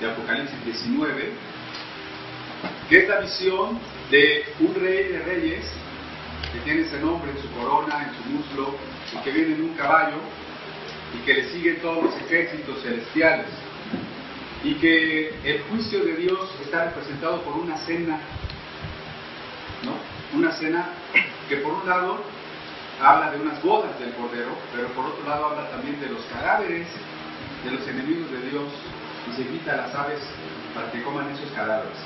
de Apocalipsis 19, que es la visión de un rey de reyes que tiene ese nombre en su corona, en su muslo, y que viene en un caballo y que le siguen todos los ejércitos celestiales. Y que el juicio de Dios está representado por una cena, ¿no? Una cena que por un lado habla de unas bodas del Cordero, pero por otro lado habla también de los cadáveres de los enemigos de Dios y se invita a las aves para que coman esos cadáveres.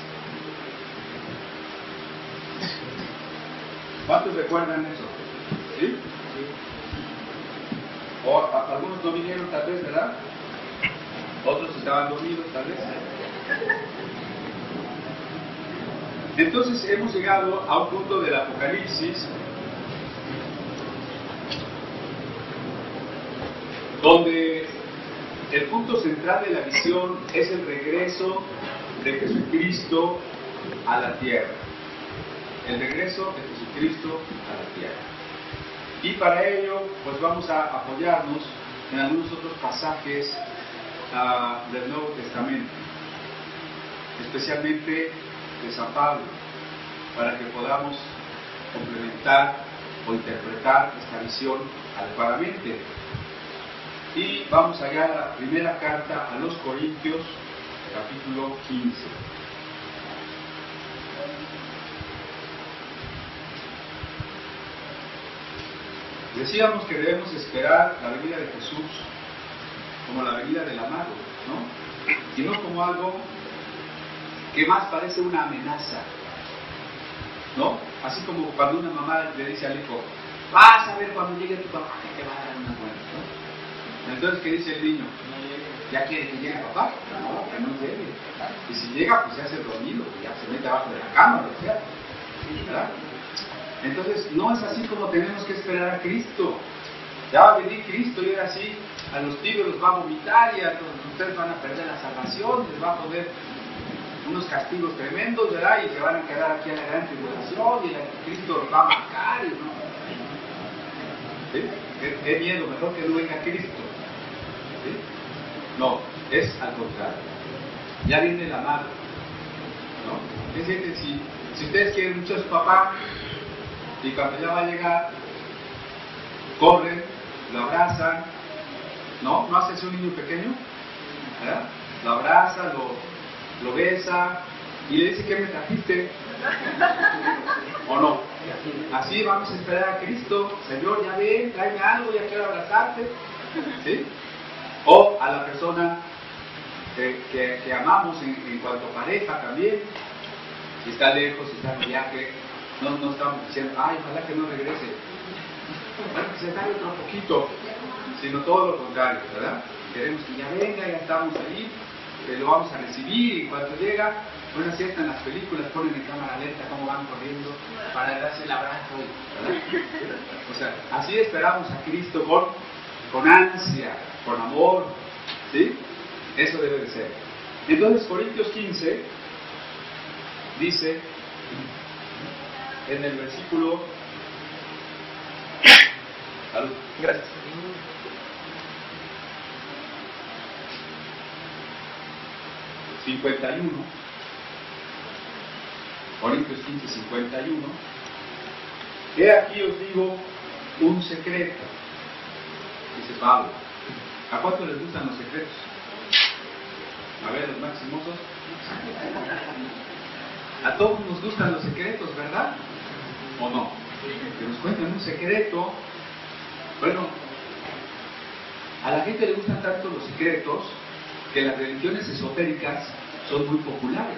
¿Cuántos recuerdan eso? ¿Sí? O algunos no vinieron tal vez, ¿verdad? Otros estaban dormidos tal vez. Entonces hemos llegado a un punto del Apocalipsis donde el punto central de la visión es el regreso de Jesucristo a la tierra. El regreso de Jesucristo a la tierra. Y para ello, pues vamos a apoyarnos en algunos otros pasajes uh, del Nuevo Testamento, especialmente de San Pablo, para que podamos complementar o interpretar esta visión adecuadamente. Y vamos allá a la primera carta a los Corintios, capítulo 15. Decíamos que debemos esperar la venida de Jesús como la venida del amado, ¿no? Y no como algo que más parece una amenaza, ¿no? Así como cuando una mamá le dice al hijo, vas a ver cuando llegue tu papá que te va a dar una buena, ¿no? Entonces, ¿qué dice el niño? ¿Ya quiere que llegue papá? No, que no llegue. Y si llega, pues se hace dormido, ya se mete abajo de la cama, lo sea. ¿Verdad? Entonces, no es así como tenemos que esperar a Cristo. Ya va a venir Cristo y ahora sí, a los tibios los va a vomitar y a todos ustedes van a perder la salvación, les va a poner unos castigos tremendos, ¿verdad? Y se van a quedar aquí a la gran tribulación y el Cristo los va a marcar. ¿no? ¿Sí? ¿Qué, miedo, mejor que no venga Cristo. No, es al contrario. Ya viene la madre. ¿no? Es decir, si, si ustedes quieren mucho a su papá, y cuando ya va a llegar, corren, lo abrazan, ¿no? ¿No hace un niño pequeño? ¿verdad? Lo abraza, lo, lo besa y le dice, ¿qué me trajiste? ¿O no? Así vamos a esperar a Cristo, Señor, ya ven, tráeme algo, ya quiero abrazarte. ¿Sí? O a la persona que, que, amamos en, en, cuanto a pareja también, si está lejos, si está en viaje, no, no estamos diciendo, ay, ojalá que no regrese. Bueno, que se tarde otro poquito, sino todo lo contrario, ¿verdad? Queremos que ya venga, ya estamos ahí, lo vamos a recibir y cuando llega, bueno, están las películas, ponen en cámara lenta cómo van corriendo para darse el abrazo, ¿verdad? O sea, así esperamos a Cristo con, con ansia, con amor, ¿sí? Eso debe de ser. Entonces, Corintios 15 dice, en el versículo. Gracias. 51, Corintios 15, 51. He aquí os digo un secreto, dice Pablo. ¿A cuánto les gustan los secretos? A ver, los máximosos. A todos nos gustan los secretos, ¿verdad? ¿O no? Que nos cuenten un secreto. Bueno, a la gente le gustan tanto los secretos que las religiones esotéricas son muy populares.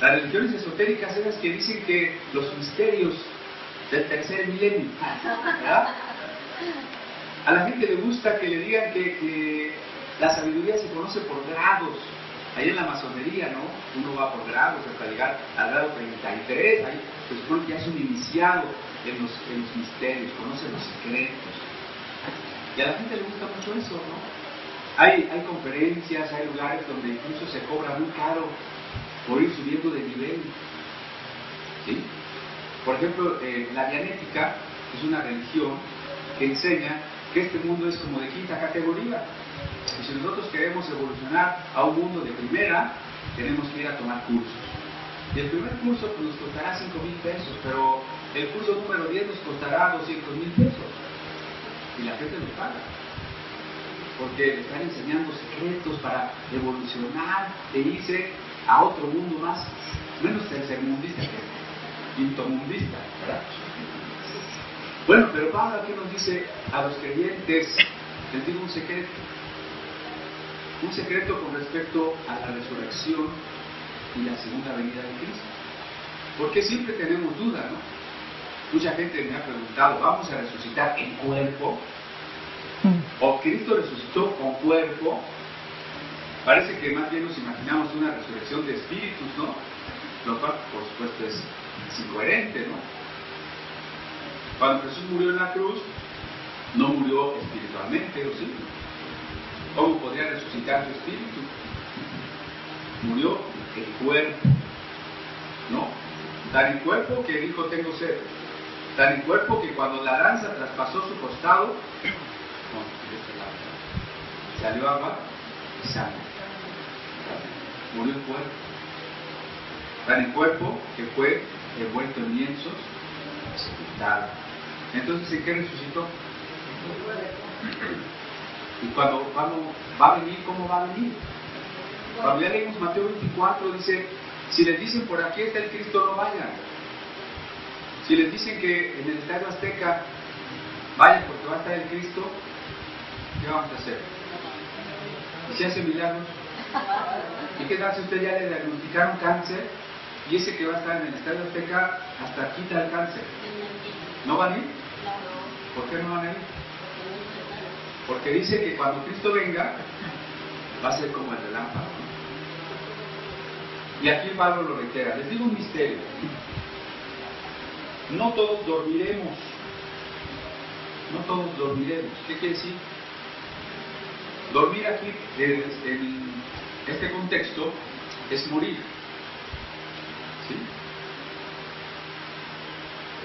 Las religiones esotéricas son las que dicen que los misterios del tercer milenio, ¿verdad? A la gente le gusta que le digan que, que la sabiduría se conoce por grados, Ahí en la masonería, ¿no? Uno va por grados hasta llegar al grado 33, ahí se supone que ya es un iniciado en los, en los misterios, conoce los secretos. Y a la gente le gusta mucho eso, ¿no? Hay, hay conferencias, hay lugares donde incluso se cobra muy caro por ir subiendo de nivel. ¿Sí? Por ejemplo, eh, la dianética es una religión que enseña que este mundo es como de quinta categoría. Y si nosotros queremos evolucionar a un mundo de primera, tenemos que ir a tomar cursos. Y el primer curso pues, nos costará 5 mil pesos, pero el curso número 10 nos costará 200 mil pesos. Y la gente lo paga. Porque están enseñando secretos para evolucionar e irse a otro mundo más, menos tercermundista que quintomundista, ¿verdad? Bueno, pero Pablo aquí nos dice a los creyentes, les digo un secreto, un secreto con respecto a la resurrección y la segunda venida de Cristo. Porque siempre tenemos duda, ¿no? Mucha gente me ha preguntado, ¿vamos a resucitar en cuerpo? ¿O Cristo resucitó con cuerpo? Parece que más bien nos imaginamos una resurrección de espíritus, ¿no? Lo cual, por supuesto, es incoherente, ¿no? Cuando Jesús murió en la cruz, no murió espiritualmente, ¿o sí? ¿Cómo podría resucitar su espíritu? Murió el cuerpo, ¿no? Tan en cuerpo que dijo tengo sed. Tan en cuerpo que cuando la lanza traspasó su costado, salió agua y sangre. Murió el cuerpo. Tan en cuerpo que fue envuelto en lienzos, sepultado. Entonces, ¿en qué resucitó? Y cuando va a venir, ¿cómo va a venir? Cuando ya leímos Mateo 24, dice, si les dicen por aquí está el Cristo, no vayan. Si les dicen que en el Estadio Azteca vayan porque va a estar el Cristo, ¿qué vamos a hacer? ¿Y si hace milagros? ¿Y qué tal si usted ya le diagnosticaron cáncer y ese que va a estar en el Estadio Azteca hasta quita el cáncer? ¿No van a ir? ¿Por qué no van a ir? Porque dice que cuando Cristo venga, va a ser como el relámpago. Y aquí Pablo lo reitera. Les digo un misterio. No todos dormiremos. No todos dormiremos. ¿Qué quiere decir? Dormir aquí, en este contexto, es morir. ¿Sí?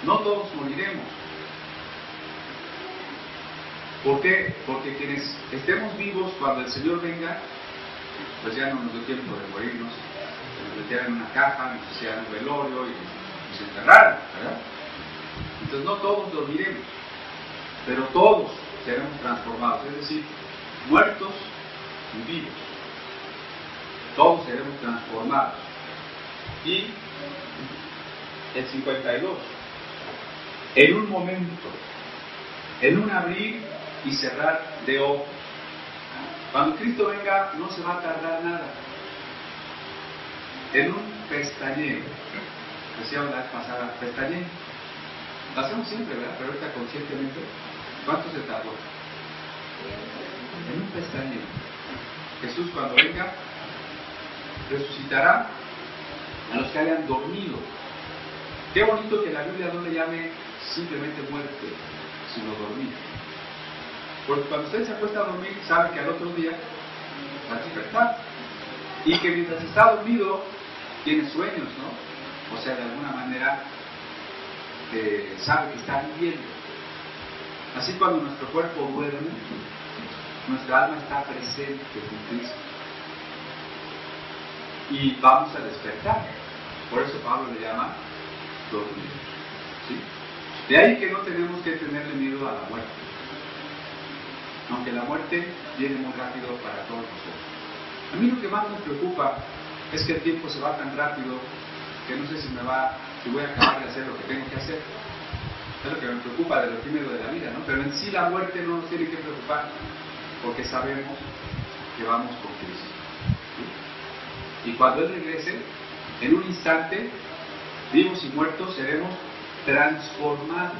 No todos moriremos. ¿Por qué? Porque quienes estemos vivos cuando el Señor venga, pues ya no nos dio tiempo de morirnos, se nos metieran en una caja, nos hicieran un velorio y nos enterraran, ¿verdad? Entonces no todos dormiremos, pero todos seremos transformados, es decir, muertos y vivos. Todos seremos transformados. Y el 52, en un momento, en un abrir y cerrar de ojos. Cuando Cristo venga no se va a tardar nada. En un pestañeo, decíamos la pasada, pestañeo. Lo hacemos siempre, ¿verdad? Pero ahorita conscientemente, ¿cuánto se tardó? En un pestañeo. Jesús cuando venga resucitará a los que hayan dormido. Qué bonito que la Biblia no le llame simplemente muerte, sino dormir. Porque cuando usted se acuesta a dormir, sabe que al otro día va a despertar. Y que mientras está dormido, tiene sueños, ¿no? O sea, de alguna manera eh, sabe que está viviendo. Así cuando nuestro cuerpo duerme, nuestra alma está presente con Cristo. Y vamos a despertar. Por eso Pablo le llama dormir. De ahí que no tenemos que tenerle miedo a la muerte. Aunque la muerte viene muy rápido para todos nosotros. A mí lo que más me preocupa es que el tiempo se va tan rápido que no sé si me va, si voy a acabar de hacer lo que tengo que hacer. Es lo que me preocupa de lo primero de la vida, ¿no? Pero en sí la muerte no nos tiene que preocupar, porque sabemos que vamos con Cristo. Y cuando Él regrese, en un instante, vivos y muertos, seremos transformados.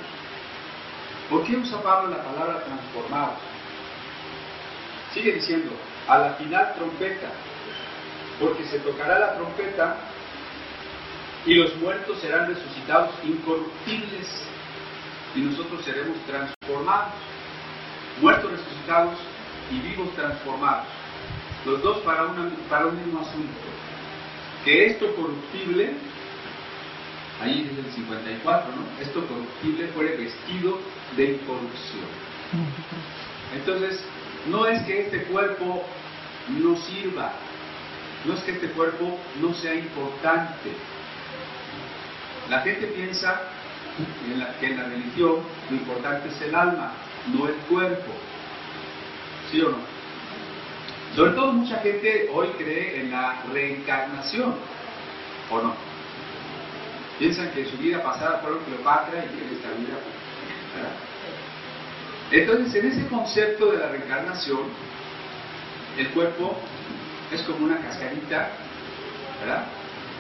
¿Por qué usa Pablo la palabra transformados? Sigue diciendo, a la final trompeta, porque se tocará la trompeta y los muertos serán resucitados incorruptibles y nosotros seremos transformados, muertos resucitados y vivos transformados, los dos para, para un mismo asunto, que esto corruptible, ahí dice el 54, ¿no? Esto corruptible fuere vestido de incorrupción. Entonces, no es que este cuerpo no sirva, no es que este cuerpo no sea importante. La gente piensa que en la religión lo importante es el alma, no el cuerpo. ¿Sí o no? Sobre todo mucha gente hoy cree en la reencarnación, ¿o no? Piensan que su vida pasada fueron Cleopatra y en esta vida, ¿verdad? Entonces, en ese concepto de la reencarnación, el cuerpo es como una cascarita, ¿verdad?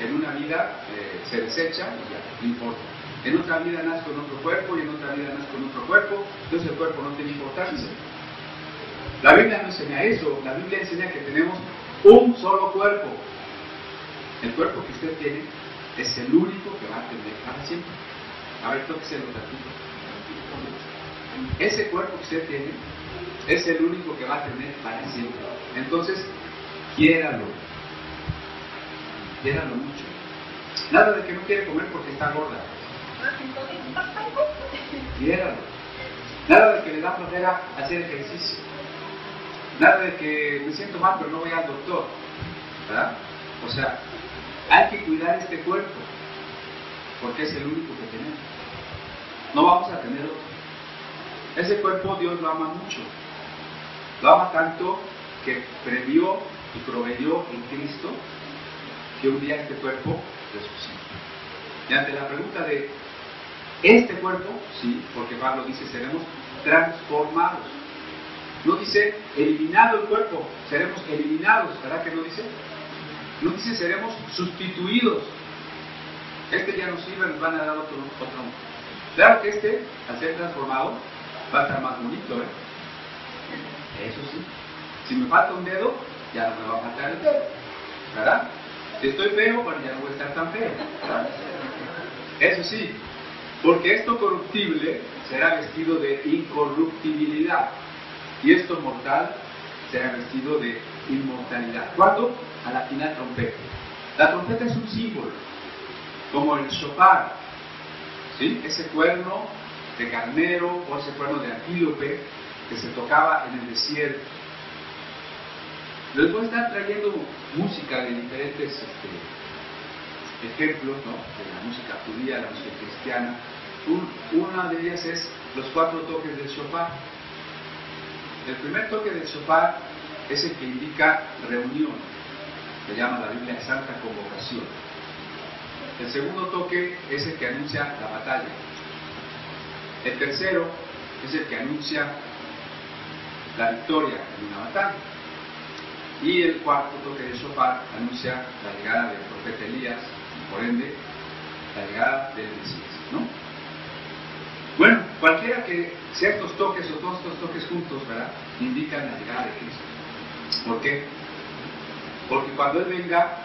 En una vida eh, se desecha y ya, no importa. En otra vida nace con otro cuerpo y en otra vida nace con otro cuerpo, entonces el cuerpo no tiene importancia. La Biblia no enseña eso, la Biblia enseña que tenemos un solo cuerpo. El cuerpo que usted tiene es el único que va a tener para siempre. A ver, tóquese los ratito. Ese cuerpo que usted tiene es el único que va a tener para siempre. Entonces, quiéralo. Quiéralo mucho. Nada de que no quiere comer porque está gorda. Quiéralo. Nada de que le da flojera hacer ejercicio. Nada de que me siento mal pero no voy al doctor. ¿Verdad? O sea, hay que cuidar este cuerpo porque es el único que tenemos. No vamos a tener otro. Ese cuerpo Dios lo ama mucho. Lo ama tanto que previó y proveyó en Cristo que un día este cuerpo resucite. Y ante la pregunta de este cuerpo, sí, porque Pablo dice seremos transformados. No dice eliminado el cuerpo, seremos eliminados, ¿verdad que no dice? No dice seremos sustituidos. Este ya no sirve, nos van a dar otro, otro. Claro que este, al ser transformado, va a estar más bonito, ¿eh? Eso sí. Si me falta un dedo, ya no me va a faltar el dedo, ¿verdad? Si estoy feo, bueno, ya no voy a estar tan feo. Eso sí, porque esto corruptible será vestido de incorruptibilidad y esto mortal será vestido de inmortalidad. ¿Cuándo? A la final trompeta. La trompeta es un símbolo, como el shofar, ¿sí? Ese cuerno de carnero o ese cuerno de antílope que se tocaba en el desierto. Les voy a estar trayendo música de diferentes este, ejemplos, ¿no? de la música judía, la música cristiana. una de ellas es los cuatro toques del shofar. El primer toque del shofar es el que indica reunión, se llama la Biblia Santa Convocación. El segundo toque es el que anuncia la batalla. El tercero es el que anuncia la victoria en una batalla. Y el cuarto toque de shofar anuncia la llegada del profeta Elías y por ende la llegada del Mesías. ¿no? Bueno, cualquiera que sea estos toques o todos estos toques juntos, ¿verdad? Indican la llegada de Cristo. ¿Por qué? Porque cuando Él venga,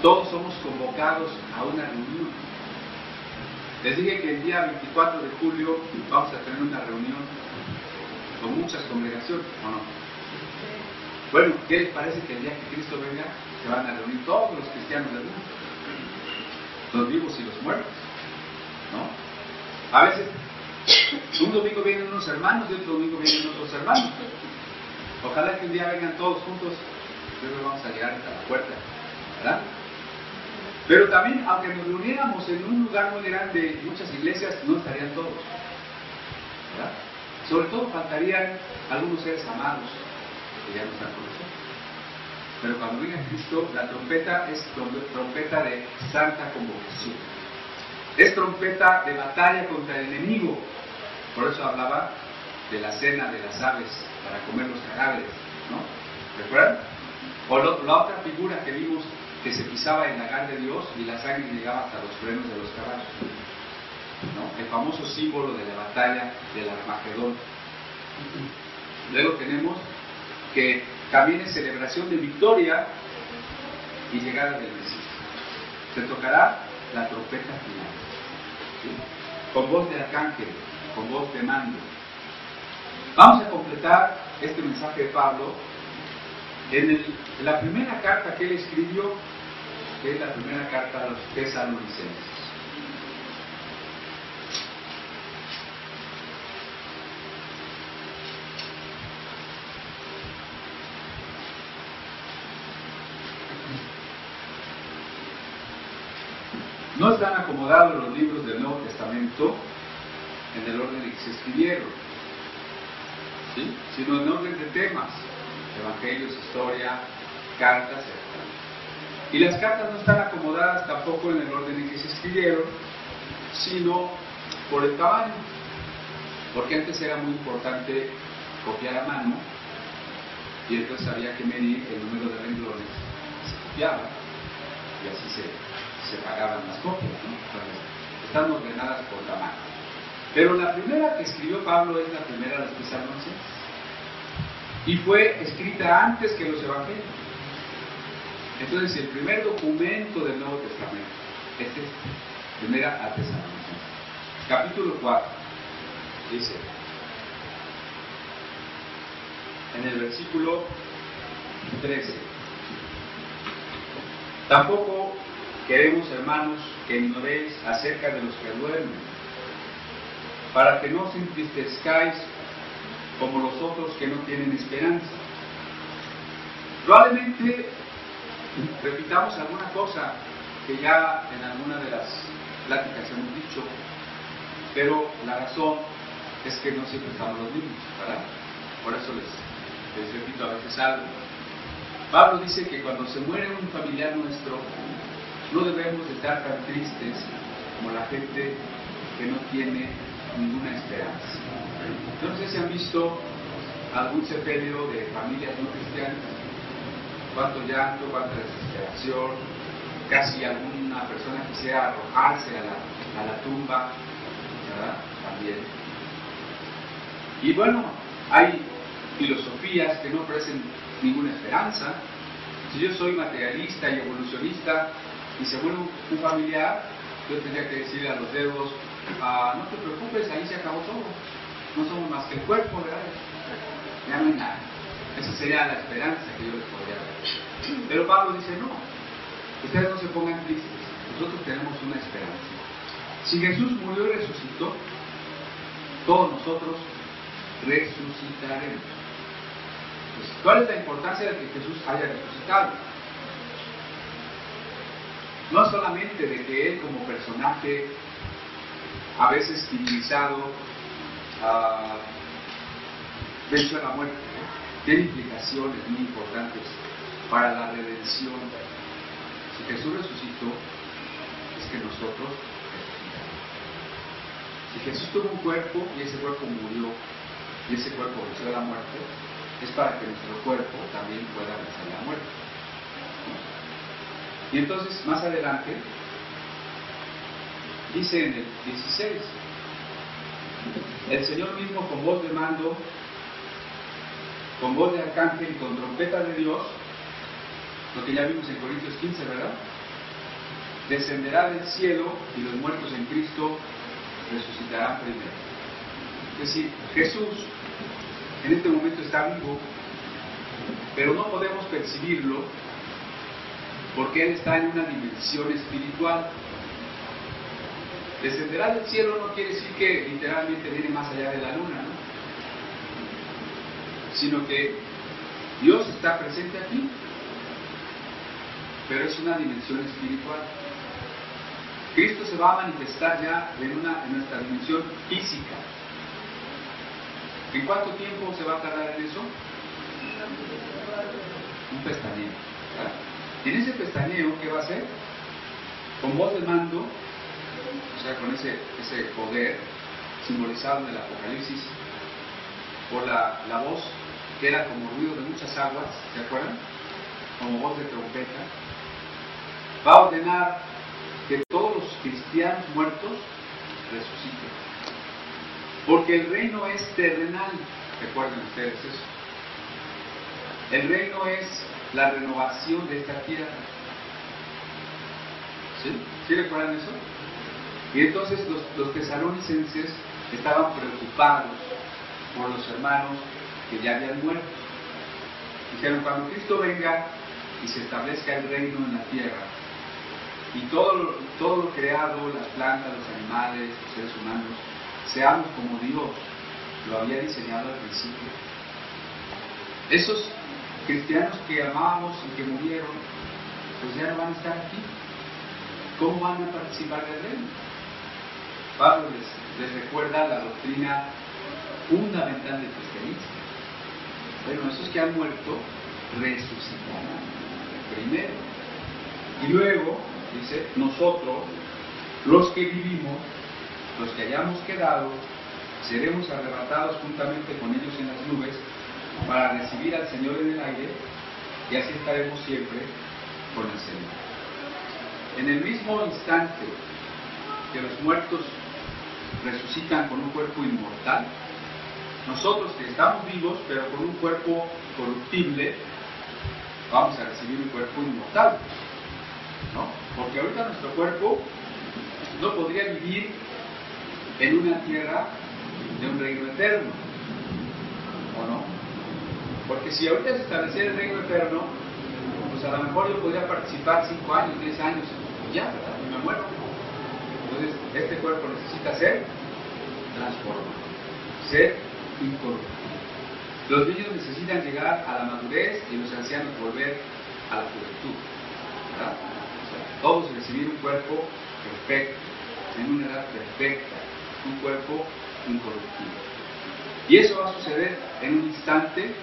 todos somos convocados a una reunión. Les dije que el día 24 de julio vamos a tener una reunión con muchas congregaciones, ¿o no? Bueno, ¿qué les parece que el día que Cristo venga se van a reunir todos los cristianos del mundo? Los vivos y los muertos, ¿no? A veces, un domingo vienen unos hermanos y otro domingo vienen otros hermanos. Ojalá que un día vengan todos juntos, luego vamos a llegar hasta la puerta, ¿verdad? Pero también, aunque nos reuniéramos en un lugar muy grande, muchas iglesias, no estarían todos. ¿verdad? Sobre todo faltarían algunos seres amados que ya no están con nosotros. Pero cuando venga Cristo, la trompeta es trompeta de santa convocación. Es trompeta de batalla contra el enemigo. Por eso hablaba de la cena de las aves para comer los cadáveres. ¿no? ¿Recuerdan? O la otra figura que vimos que se pisaba en la de Dios y la sangre llegaba hasta los frenos de los caballos. El famoso símbolo de la batalla del Armagedón. Luego tenemos que también es celebración de victoria y llegada del Mesías. Se tocará la trompeta final, con voz de arcángel, con voz de mando. Vamos a completar este mensaje de Pablo en, la primera carta que él escribió que es la primera carta a los tesalonicenses. No están acomodados los libros del Nuevo Testamento en el orden en que se escribieron, sino en orden de temas, evangelios, historia, cartas, etc. Y las cartas no están acomodadas tampoco en el orden en que se escribieron, sino por el tamaño, porque antes era muy importante copiar a mano y entonces había que medir el número de renglones se copiaba y así se, se pagaban las copias. ¿no? están ordenadas por tamaño. Pero la primera que escribió Pablo es la primera de los Tesalonicenses y fue escrita antes que los Evangelios. Entonces, el primer documento del Nuevo Testamento es este, primera a. Capítulo 4, dice, en el versículo 13. Tampoco queremos, hermanos, que ignoréis acerca de los que duermen, para que no os entristezcáis como los otros que no tienen esperanza. Probablemente repitamos alguna cosa que ya en alguna de las pláticas hemos dicho, pero la razón es que no siempre estamos los mismos, ¿verdad? Por eso les les repito a veces algo. Pablo dice que cuando se muere un familiar nuestro, no debemos estar tan tristes como la gente que no tiene ninguna esperanza. No sé si han visto algún sepelio de familias no cristianas, cuánto llanto, cuánta desesperación, casi alguna persona quisiera arrojarse a la, a la tumba, ¿verdad? También. Y bueno, hay filosofías que no ofrecen ninguna esperanza. Si yo soy materialista y evolucionista y se muere un, familiar, yo tendría que decirle a los dedos, ah, no te preocupes, ahí se acabó todo. No somos más que el cuerpo, ¿verdad? Ya no hay nada. Esa sería la esperanza que yo les podría dar. Pero Pablo dice, no, ustedes no se pongan tristes, nosotros tenemos una esperanza. Si Jesús murió y resucitó, todos nosotros resucitaremos. Pues, ¿Cuál es la importancia de que Jesús haya resucitado? No solamente de que Él como personaje, a veces civilizado, uh, venció a la muerte, tiene implicaciones muy importantes para la redención. Si Jesús resucitó, es que nosotros. Si Jesús tuvo un cuerpo y ese cuerpo murió y ese cuerpo venció la muerte, es para que nuestro cuerpo también pueda vencer la muerte. Y entonces, más adelante, dice en el 16, el Señor mismo con voz de mando, con voz de arcángel y con trompeta de Dios, lo que ya vimos en Corintios 15, ¿verdad? Descenderá del cielo y los muertos en Cristo resucitarán primero. Es decir, Jesús en este momento está vivo, pero no podemos percibirlo porque Él está en una dimensión espiritual. Descenderá del cielo no quiere decir que literalmente viene más allá de la luna, ¿no? Sino que Dios está presente aquí, pero es una dimensión espiritual. Cristo se va a manifestar ya en, una, en nuestra dimensión física, ¿En cuánto tiempo se va a tardar en eso? Un pestañeo. Y en ese pestañeo, ¿qué va a hacer? Con voz de mando, o sea, con ese, ese poder simbolizado en el Apocalipsis, por la, la voz que era como ruido de muchas aguas, ¿se acuerdan? Como voz de trompeta, va a ordenar que todos los cristianos muertos resuciten. Porque el reino es terrenal, recuerden ustedes eso. El reino es la renovación de esta tierra. ¿Sí? ¿Sí recuerdan eso? Y entonces los, tesalonicenses estaban preocupados por los hermanos que ya habían muerto. Dijeron, cuando Cristo venga y se establezca el reino en la tierra, y todo lo, todo lo creado, las plantas, los animales, los seres humanos, seamos como Dios lo había diseñado al principio. Esos cristianos que amábamos y que murieron, pues ya no van a estar aquí. ¿cómo van a participar del reino? Pablo les, recuerda la doctrina fundamental del cristianismo. Bueno, esos que han muerto resucitarán primero. Y luego, dice, nosotros, los que vivimos, los que hayamos quedado, seremos arrebatados juntamente con ellos en las nubes para recibir al Señor en el aire y así estaremos siempre con el Señor. En el mismo instante que los muertos resucitan con un cuerpo inmortal, nosotros que estamos vivos pero con un cuerpo corruptible, vamos a recibir un cuerpo inmortal. Porque ahorita nuestro cuerpo no podría vivir en una tierra de un reino eterno. ¿O no? Porque si ahorita se estableciera el reino eterno, pues a lo mejor yo podría participar 5 años, 10 años, ya, y me muero. Entonces, este cuerpo necesita ser transformado, ser incorporado. Los niños necesitan llegar a la madurez y los ancianos volver a la juventud. Todos recibir un cuerpo perfecto, en una edad perfecta, un cuerpo incorruptible. Y eso va a suceder en un instante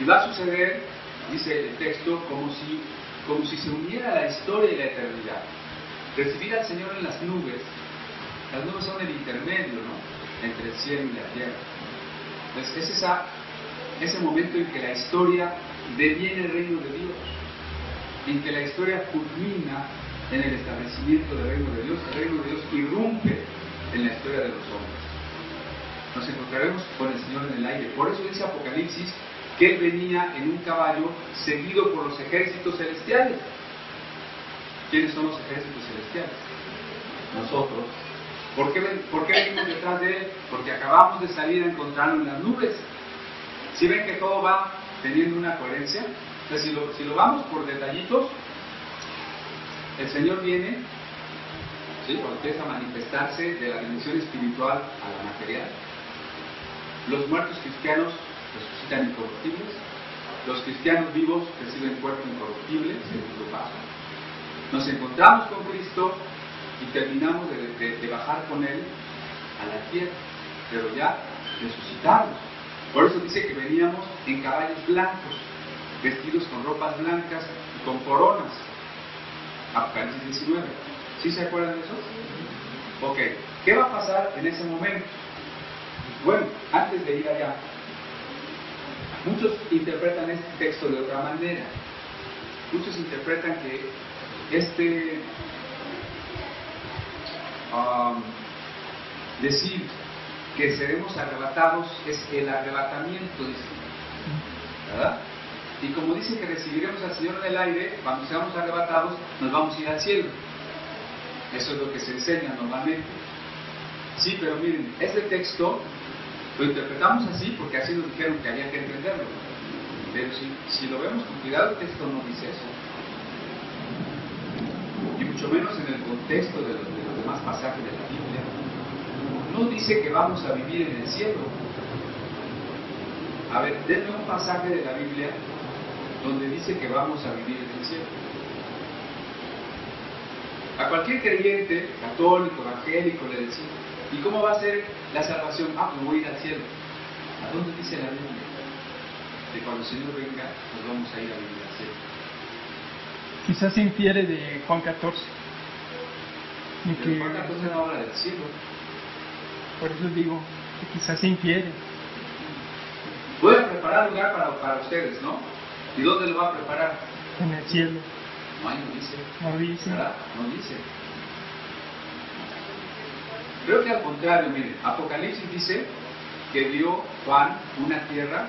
y va a suceder, dice el texto, como si, como si se uniera la historia y la eternidad. Recibir al Señor en las nubes, las nubes son el intermedio ¿no? entre el cielo y la tierra. Entonces es esa, ese momento en que la historia deviene el reino de Dios, en que la historia culmina en el establecimiento del reino de Dios, el reino de Dios irrumpe en la historia de los hombres. Nos encontraremos con el Señor en el aire. Por eso dice Apocalipsis que él venía en un caballo seguido por los ejércitos celestiales. ¿Quiénes son los ejércitos celestiales? Nosotros. ¿Por qué, ¿Por qué venimos detrás de él? Porque acabamos de salir a encontrarlo en las nubes. Si ven que todo va teniendo una coherencia, entonces si lo, vamos por detallitos, el Señor viene cuando empieza a manifestarse de la dimensión espiritual a la material. Los muertos cristianos resucitan incorruptibles, los cristianos vivos reciben cuerpo incorruptible, segundo paso. Nos encontramos con Cristo y terminamos de, bajar con Él a la tierra, pero ya resucitados. Por eso dice que veníamos en caballos blancos, vestidos con ropas blancas y con coronas. Apocalipsis 19. ¿Sí se acuerdan de eso? Ok, ¿qué va a pasar en ese momento? Bueno, antes de ir allá, muchos interpretan este texto de otra manera. Muchos interpretan que este um, decir que seremos arrebatados es el arrebatamiento, ¿verdad? Y como dice que recibiremos al Señor en el aire, cuando seamos arrebatados, nos vamos a ir al cielo. Eso es lo que se enseña normalmente. Sí, pero miren, este texto lo interpretamos así porque así nos dijeron que había que entenderlo. Pero si, lo vemos con cuidado, el texto no dice eso. Y mucho menos en el contexto de los, de los demás pasajes de la Biblia. No dice que vamos a vivir en el cielo. A ver, denme un pasaje de la Biblia donde dice que vamos a vivir en el cielo. A cualquier creyente, católico, evangélico, le decimos, ¿y cómo va a ser la salvación? Ah, pues voy a ir al cielo. ¿A dónde dice la Biblia? Que cuando el Señor venga, nos vamos a ir a vivir al cielo. Quizás se infiere de Juan 14. Y que... Juan 14 no habla del cielo. Por eso digo que quizás se infiere. Voy a preparar lugar para, para ustedes, ¿no? ¿Y dónde lo va a preparar? En el cielo. No, no dice. No dice. ¿Verdad? No dice. Creo que al contrario, miren, Apocalipsis dice que vio Juan una tierra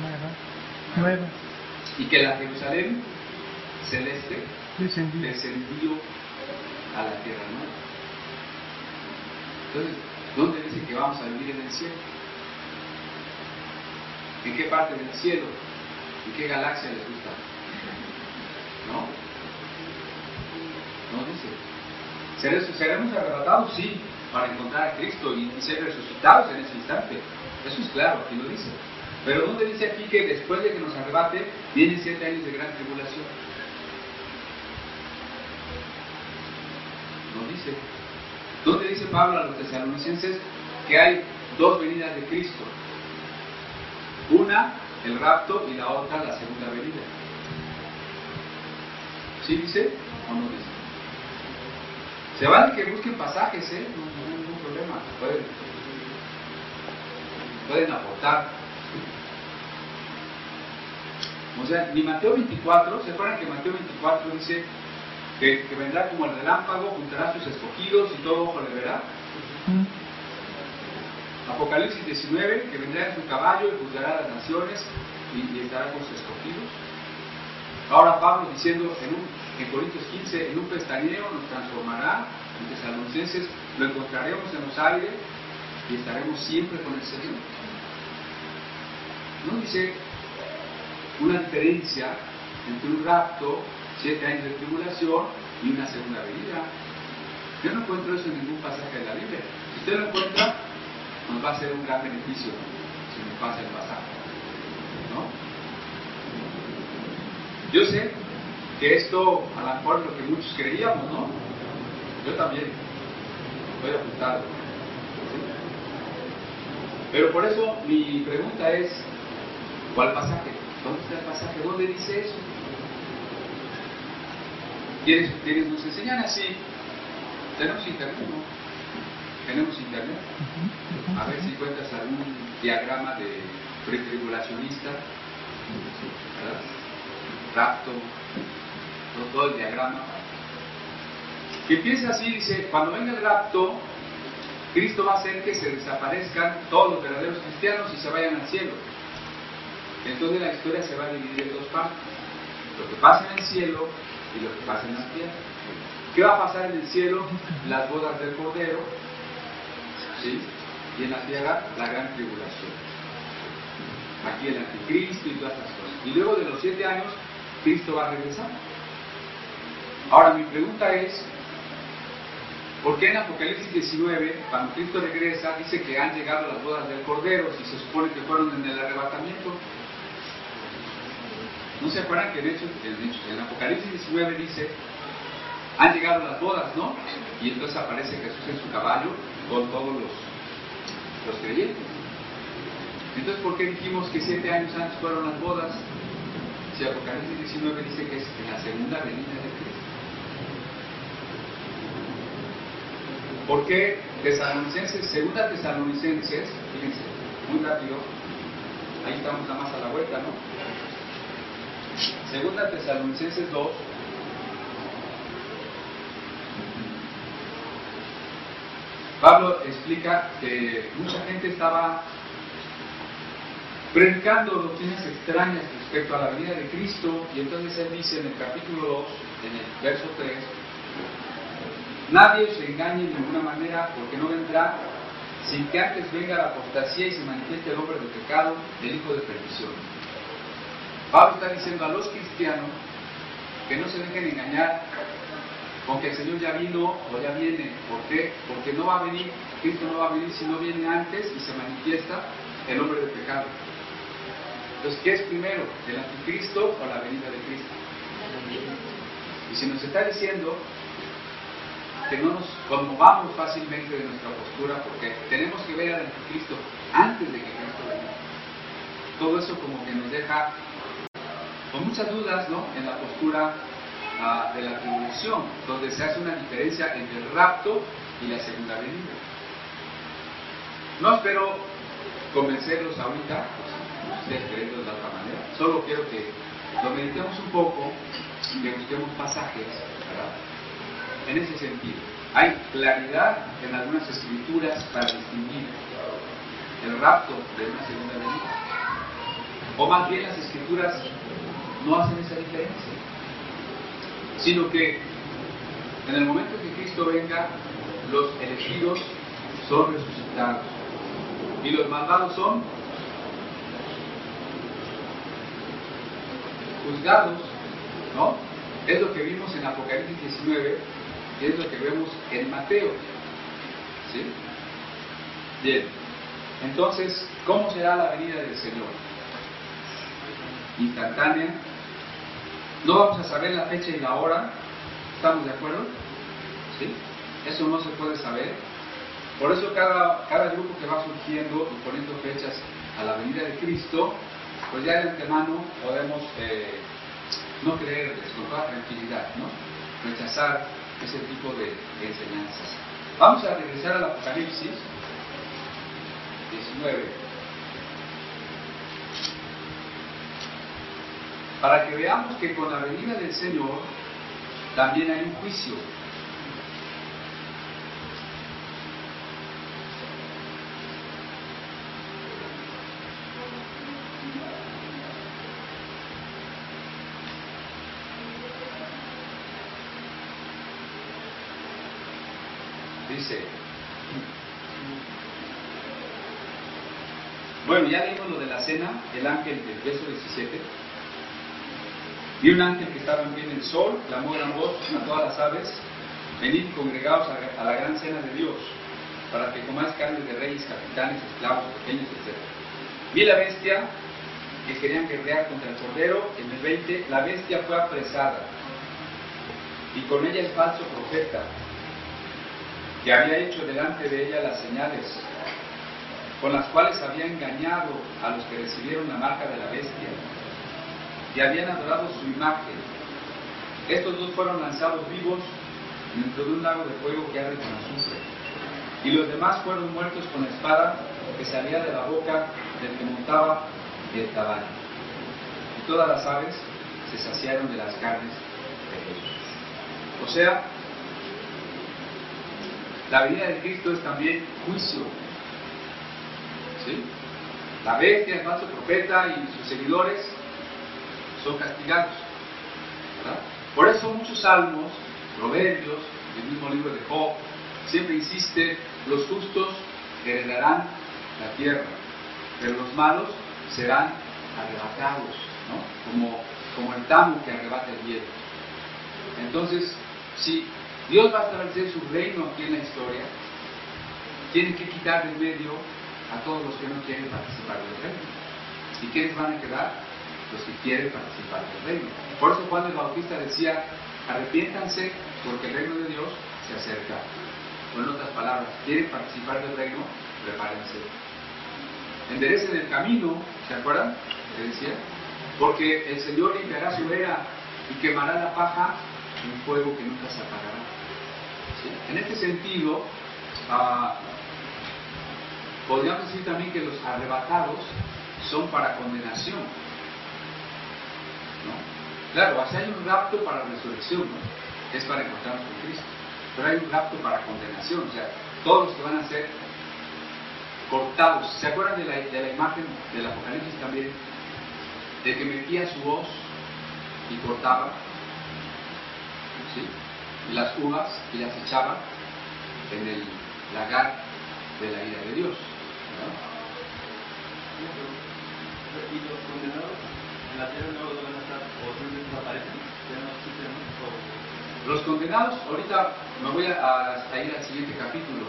nueva, nueva. y que la Jerusalén celeste descendió, descendió a la tierra nueva. Entonces, ¿dónde dice que vamos a vivir en el cielo? ¿En qué parte del cielo? ¿En qué galaxia les gusta? ¿No? No dice. ¿Seremos arrebatados? Sí, para encontrar a Cristo y ser resucitados en ese instante. Eso es claro, aquí lo dice. Pero ¿dónde dice aquí que después de que nos arrebate, vienen siete años de gran tribulación? dice. ¿Dónde dice Pablo a los tesalonicenses que hay dos venidas de Cristo? Una, el rapto, y la otra, la segunda venida. ¿Sí dice o no dice? Se vale que busquen pasajes, ¿eh? No, hay ningún problema. Pueden, pueden aportar. O sea, ni Mateo 24, ¿se acuerdan que Mateo 24 dice que, vendrá como el relámpago, juntará sus escogidos y todo ojo le verá? Apocalipsis 19, que vendrá en su caballo y juzgará a las naciones y, y estará con sus escogidos. Ahora Pablo diciendo en, un, en Corintios 15, en un pestañeo nos transformará, en Tesalonicenses lo encontraremos en los aires y estaremos siempre con el Señor. No dice una diferencia entre un rapto, siete años de tribulación y una segunda venida. Yo no encuentro eso en ningún pasaje de la Biblia. Si usted lo encuentra, nos va a ser un gran beneficio si nos pasa el pasaje. ¿No? Yo sé que esto a lo mejor lo que muchos creíamos, ¿no? Yo también. Estoy apuntado. ¿sí? Pero por eso mi pregunta es, ¿cuál pasaje? ¿Dónde está el pasaje? ¿Dónde dice eso? ¿Quienes, quienes nos enseñan así? Tenemos internet, ¿no? Tenemos internet. A ver si encuentras algún diagrama de pretribulacionista, ¿verdad? Rapto, todo, el diagrama. Que empieza así, dice, cuando venga el rapto, Cristo va a hacer que se desaparezcan todos los verdaderos cristianos y se vayan al cielo. Entonces la historia se va a dividir en dos partes. Lo que pasa en el cielo y lo que pasa en la tierra. ¿Qué va a pasar en el cielo? Las bodas del Cordero. Y en la tierra, la gran tribulación. Aquí el anticristo y todas estas cosas. Y luego de los siete años, Cristo va a regresar. Ahora mi pregunta es, ¿por qué en Apocalipsis 19, cuando Cristo regresa, dice que han llegado las bodas del Cordero, si se supone que fueron en el arrebatamiento? ¿No se acuerdan que en, hecho, en Apocalipsis 19 dice, han llegado las bodas, ¿no? Y entonces aparece Jesús en su caballo con todos los, los creyentes. Entonces, ¿por qué dijimos que siete años antes fueron las bodas? Si Apocalipsis 19 dice que es en la segunda venida de Cristo. ¿Por qué Tesalonicenses, segunda Tesalonicenses, fíjense, muy rápido, ahí estamos nada más a la vuelta, ¿no? Segunda Tesalonicenses 2, Pablo explica que mucha gente estaba predicando doctrinas extrañas respecto a la venida de Cristo y entonces él dice en el capítulo 2, en el verso 3, nadie os engañe de ninguna manera porque no vendrá sin que antes venga la apostasía y se manifieste el hombre de pecado, el hijo de perdición. Pablo está diciendo a los cristianos que no se dejen engañar con que el Señor ya vino o ya viene. ¿Por qué? Porque no va a venir, Cristo no va a venir si no viene antes y se manifiesta el hombre de pecado. Entonces, ¿qué es primero? ¿El anticristo o la venida de Cristo? Y si nos está diciendo que no nos conmovamos fácilmente de nuestra postura porque tenemos que ver al anticristo antes de que Cristo venga. Todo eso como que nos deja con muchas dudas ¿no? en la postura de la tribulación, donde se hace una diferencia entre el rapto y la segunda venida. No espero convencerlos ahorita, ustedes creen de otra manera, solo quiero que lo meditemos un poco y que busquemos pasajes en ese sentido. Hay claridad en algunas escrituras para distinguir el rapto de una segunda venida. O más bien las escrituras no hacen esa diferencia, sino que en el momento que Cristo venga, los elegidos son resucitados y los mandados son juzgados, ¿no? Es lo que vimos en Apocalipsis 19 y es lo que vemos en Mateo, ¿sí? Bien, entonces, ¿cómo será la venida del Señor? Instantánea, no vamos a saber la fecha y la hora, ¿estamos de acuerdo? ¿Sí? Eso no se puede saber. Por eso cada, cada grupo que va surgiendo y poniendo fechas a la venida de Cristo, pues ya de antemano podemos eh, no creerles con tranquilidad, ¿no? rechazar ese tipo de, de enseñanzas. Vamos a regresar al Apocalipsis 19. Para que veamos que con la venida del Señor también hay un juicio. Dice, bueno, ya leímos lo de la cena, el ángel del verso 17. Vi un ángel que estaba en pie en el sol, clamó gran voz a todas las aves, venid y congregaos a la gran cena de Dios, para que comáis carne de reyes, capitanes, esclavos, pequeños, etc. Vi la bestia que querían guerrear contra el cordero, en el 20, la bestia fue apresada, y con ella el falso profeta, que había hecho delante de ella las señales, con las cuales había engañado a los que recibieron la marca de la bestia y habían adorado su imagen. Estos dos fueron lanzados vivos dentro de un lago de fuego que arde con azufre. Y los demás fueron muertos con la espada que salía de la boca del que montaba el caballo. Y todas las aves se saciaron de las carnes de ellos. O sea, la venida de Cristo es también juicio. ¿Sí? La bestia, el falso profeta y sus seguidores son castigados. Por eso muchos salmos, proverbios, el mismo libro de Job, siempre insiste, los justos heredarán la tierra, pero los malos serán arrebatados, como, como el tamo que arrebata el hielo. Entonces, si Dios va a establecer su reino aquí en la historia, tiene que quitar del medio a todos los que no quieren participar del reino. ¿Y quiénes van a quedar? Los que quieren participar del reino. Por eso Juan el Bautista decía, arrepiéntanse porque el reino de Dios se acerca. En otras palabras, quieren participar del reino, prepárense. Enderecen el camino, ¿se acuerdan? Decía, porque el Señor limpiará su era y quemará la paja en un fuego que nunca se apagará. En este sentido, ah, podríamos decir también que los arrebatados son para condenación, Claro, así hay un rapto para resurrección, ¿no? es para encontrarnos con Cristo. Pero hay un rapto para condenación, o sea, todos los que van a ser cortados. ¿Se acuerdan de la, de la imagen del Apocalipsis también? De que metía su voz y cortaba ¿sí? las uvas y las echaba en el lagar de la ira de Dios. ¿Y los condenados en la tierra no van a estar los condenados, ahorita me voy a, ir al siguiente capítulo.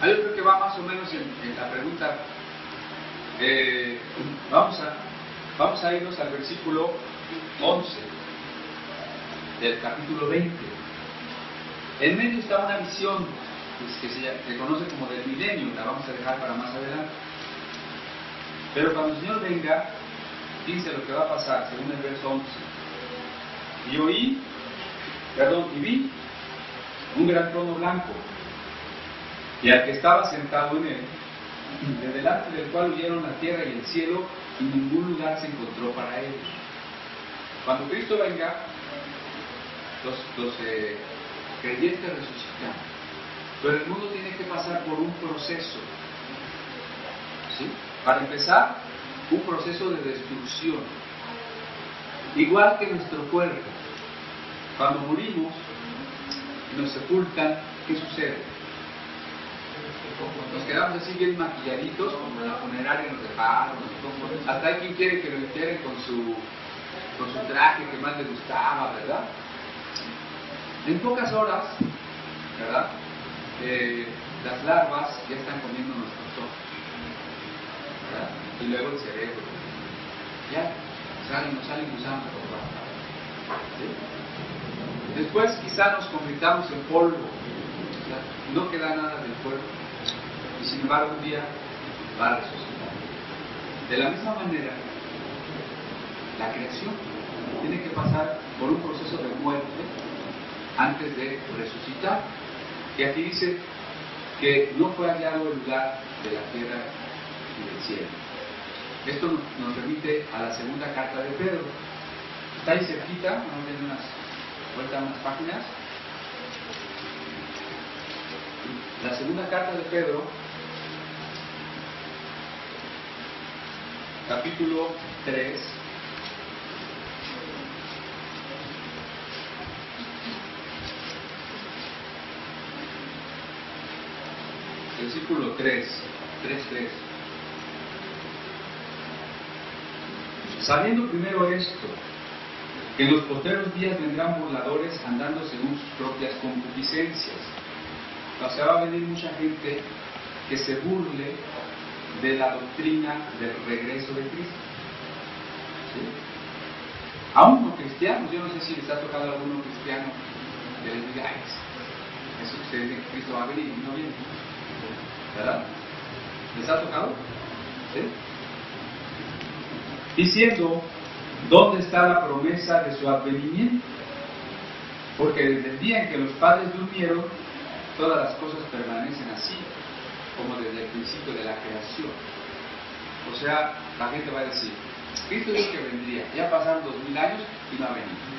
Ah, yo creo que va más o menos en, la pregunta. Eh, vamos, a, vamos a irnos al versículo 11 del capítulo 20. En medio está una visión que se, conoce como del milenio, la vamos a dejar para más adelante. Pero cuando el Señor venga, dice lo que va a pasar, según el verso 11. Y oí, perdón, y vi un gran trono blanco, y al que estaba sentado en él, de delante del cual huyeron la tierra y el cielo, y ningún lugar se encontró para ellos. Cuando Cristo venga, los, los eh, creyentes resucitan pero el mundo tiene que pasar por un proceso. ¿sí? Para empezar, un proceso de destrucción. Igual que nuestro cuerpo. Cuando morimos nos sepultan, ¿qué sucede? Nos quedamos así bien maquilladitos, como la funeraria nos dejaron. Hasta hay quien quiere que lo entierren con su, con su traje que más le gustaba, ¿verdad? En pocas horas, ¿verdad? Eh, las larvas ya están comiendo nuestros ojos. Y luego el cerebro. Ya, salen, nos salen gusanos por. ¿sí? Después quizá nos convirtamos en polvo, sea, no queda nada del cuerpo, y sin embargo un día va a resucitar. De la misma manera, la creación tiene que pasar por un proceso de muerte antes de resucitar. Y aquí dice que no fue hallado el lugar de la tierra y del cielo. Esto nos, remite a la segunda carta de Pedro. Está ahí cerquita, vamos a dar unas vuelta unas páginas. La segunda carta de Pedro, capítulo 3. Versículo 3, 3, 3. Sabiendo primero esto, que en los posteros días vendrán burladores andando según sus propias concupiscencias. O sea, va a venir mucha gente que se burle de la doctrina del regreso de Cristo. Aún no cristianos, yo no sé si les ha tocado a alguno cristiano que les diga, ay, eso ustedes dicen que Cristo va a venir no viene. ¿Verdad? ¿Les ha tocado? ¿Sí? Diciendo, ¿Dónde está la promesa de su advenimiento? Porque desde el día en que los padres durmieron, todas las cosas permanecen así, como desde el principio de la creación. O sea, la gente va a decir, Cristo dijo que vendría, ya pasaron dos mil años y no ha venido.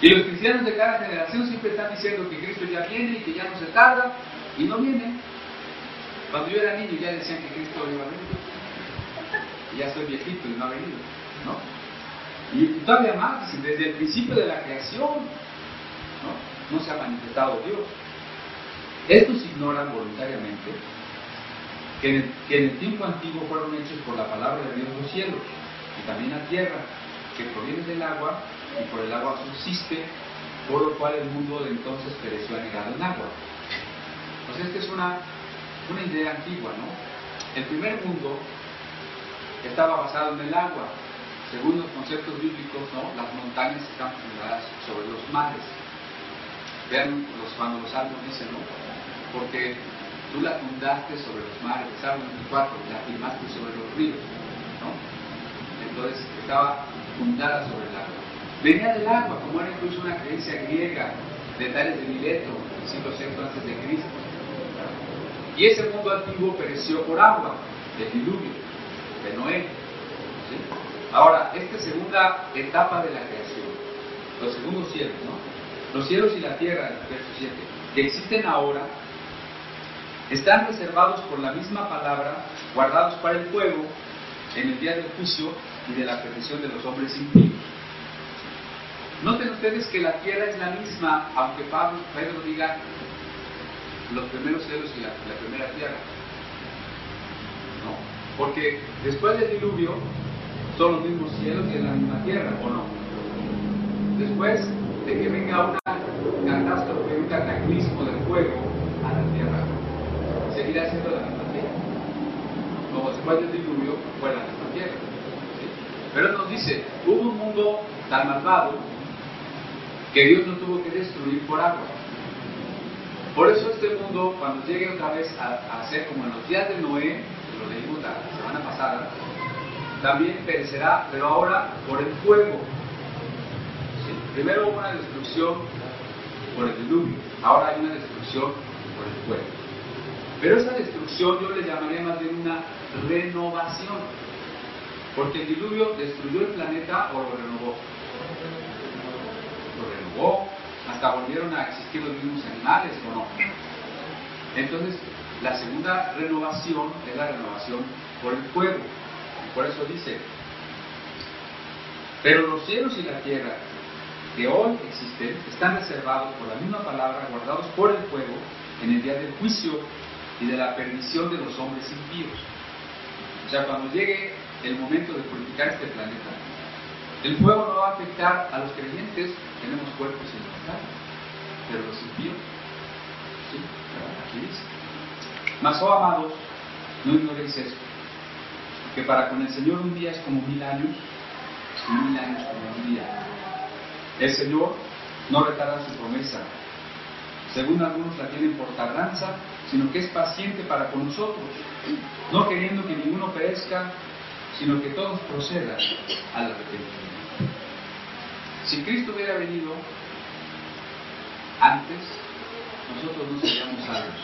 Y los cristianos de cada generación siempre están diciendo que Cristo ya viene y que ya no se tarda y no viene. Cuando yo era niño ya decían que Cristo iba a venir. Ya soy viejito y no ha venido, ¿no? Y todavía más, desde el principio de la creación no, no se ha manifestado Dios. Estos ignoran voluntariamente que en, el, que en, el, tiempo antiguo fueron hechos por la palabra de Dios los cielos y también la tierra, que proviene del agua y por el agua subsiste, por lo cual el mundo de entonces pereció anegado en agua. Pues esta es una, una idea antigua, ¿no? El primer mundo estaba basado en el agua, según los conceptos bíblicos, ¿no? las montañas están fundadas sobre los mares. Vean los, cuando los salmos dicen, ¿no? Porque tú la fundaste sobre los mares, Salmo 24, la firmaste sobre los ríos, ¿no? Entonces estaba fundada sobre el agua. Venía del agua, como era incluso una creencia griega de Tales de Mileto, siglo VI antes de Cristo. Y ese mundo antiguo pereció por agua, del diluvio, de Noé. Ahora, esta segunda etapa de la creación, los segundos cielos, ¿no? Los cielos y la tierra, verso 7, que existen ahora, están reservados por la misma palabra, guardados para el fuego, en el día del juicio y de la perdición de los hombres impíos. Noten ustedes que la tierra es la misma, aunque Pablo, Pedro diga los primeros cielos y la, primera tierra. ¿No? Porque después del diluvio, son los mismos cielos y en la misma tierra, ¿o no? Después de que venga una catástrofe, un cataclismo de fuego a la tierra, seguirá siendo la misma tierra. Como después del diluvio fue la misma tierra. Pero nos dice, hubo un mundo tan malvado que Dios no tuvo que destruir por agua. Por eso este mundo, cuando llegue otra vez a, a ser como en los días de Noé, que lo leímos la semana pasada, también perecerá, pero ahora por el fuego. Primero hubo una destrucción por el diluvio, ahora hay una destrucción por el fuego. Pero esa destrucción yo le llamaría más bien una renovación, porque el diluvio destruyó el planeta o lo renovó. Lo renovó, hasta volvieron a existir los mismos animales o no. Entonces, la segunda renovación es la renovación por el fuego. Por eso dice, pero los cielos y la tierra que hoy existen están reservados por la misma palabra, guardados por el fuego en el día del juicio y de la perdición de los hombres impíos. O sea, cuando llegue el momento de purificar este planeta, el fuego no va a afectar a los creyentes, tenemos cuerpos inmortales, pero los impíos, ¿sí? Aquí dice. Mas, oh amados, no ignoréis esto que para con el Señor un día es como mil años y mil años como un día. El Señor no retarda su promesa, según algunos la tienen por tardanza, sino que es paciente para con nosotros, no queriendo que ninguno perezca, sino que todos procedan al arrepentimiento. Si Cristo hubiera venido antes, nosotros no seríamos salvos.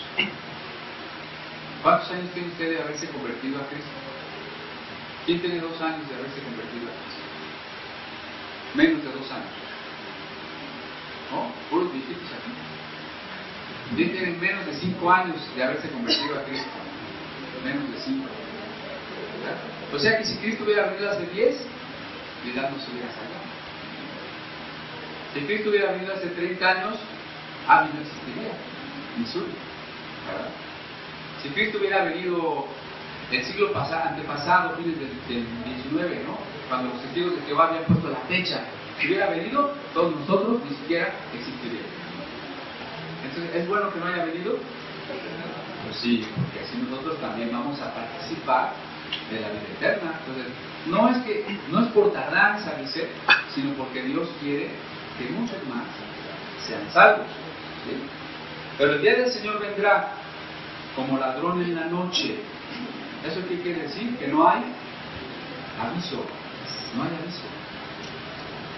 ¿Cuántos años tiene usted de haberse convertido a Cristo? ¿Quién tiene dos años de haberse convertido a Cristo? Menos de dos años. ¿No? Puros viejitos aquí. ¿Quién tiene menos de cinco años de haberse convertido a Cristo? Menos de cinco. ¿verdad? O sea que si Cristo hubiera venido hace diez, Vidal no se hubiera salvado. Si Cristo hubiera venido hace 30 años, Abby no existiría, ni Suri, ¿verdad? Si Cristo hubiera venido el siglo pasado, antepasado, fines del, del 19, ¿no? Cuando los testigos de Jehová habían puesto la fecha, si hubiera venido, todos nosotros ni siquiera existiríamos. Entonces, ¿es bueno que no haya venido? Pues sí, porque así nosotros también vamos a participar de la vida eterna. Entonces, no es que no es por tardanza, dice, sino porque Dios quiere que muchos más sean salvos. Pero el día del Señor vendrá como ladrón en la noche. ¿Eso qué quiere decir? Que no hay aviso. No hay aviso.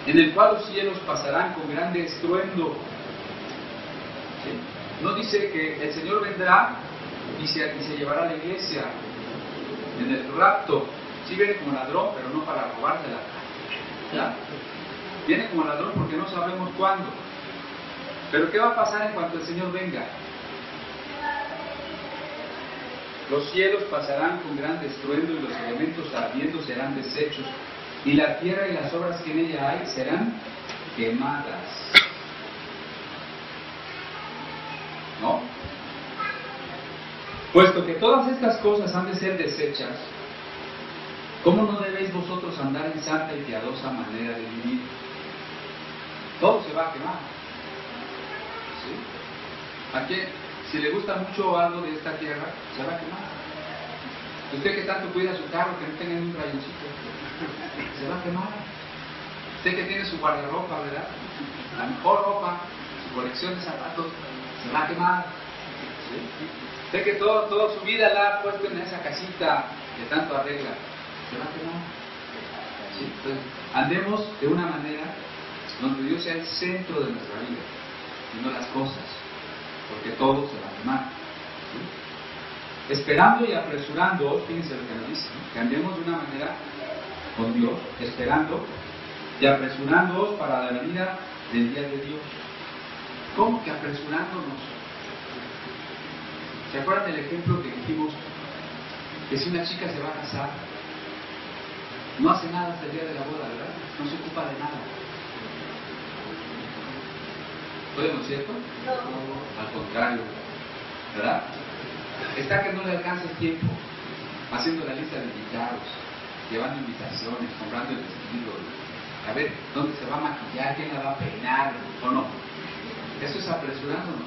En el cual los cielos pasarán con grande estruendo. No dice que el Señor vendrá y se, y se llevará a la iglesia en el rapto. Sí viene como ladrón, pero no para robársela. ¿Ya? Viene como ladrón porque no sabemos cuándo. Pero ¿qué va a pasar en cuanto el Señor venga? Los cielos pasarán con gran estruendo y los elementos ardiendo serán deshechos y la tierra y las obras que en ella hay serán quemadas. ¿No? Puesto que todas estas cosas han de ser deshechas, ¿cómo no debéis vosotros andar en santa y piadosa manera de vivir? Todo se va a quemar. ¿Sí? ¿A qué? Si le gusta mucho algo de esta tierra, se va a quemar. Usted que tanto cuida su carro, que no tenga un rayoncito, se va a quemar. Usted que tiene su guardarropa, ¿verdad? La mejor ropa, su colección de zapatos, se va a quemar. ¿Sí? Usted que todo, toda su vida la ha puesto en esa casita que tanto arregla, se va a. Entonces, andemos de una manera donde Dios sea el centro de nuestra vida y no las cosas, porque todo se va a quemar. Esperando y apresurando, fíjense lo que nos dice, que andemos de una manera con Dios, esperando y apresurándoos para la venida del día de Dios. ¿Cómo que apresurándonos? ¿Se acuerdan del ejemplo que dijimos? Que si una chica se va a casar, no hace nada hasta el día de la boda, ¿verdad? No se ocupa de nada. ¿Oye, no es cierto? Al contrario, ¿verdad? Está que no le alcanza el tiempo, haciendo la lista de invitados, llevando invitaciones, comprando el vestido, a ver dónde se va a maquillar, quién la va a peinar, o no. Eso es apresurándonos,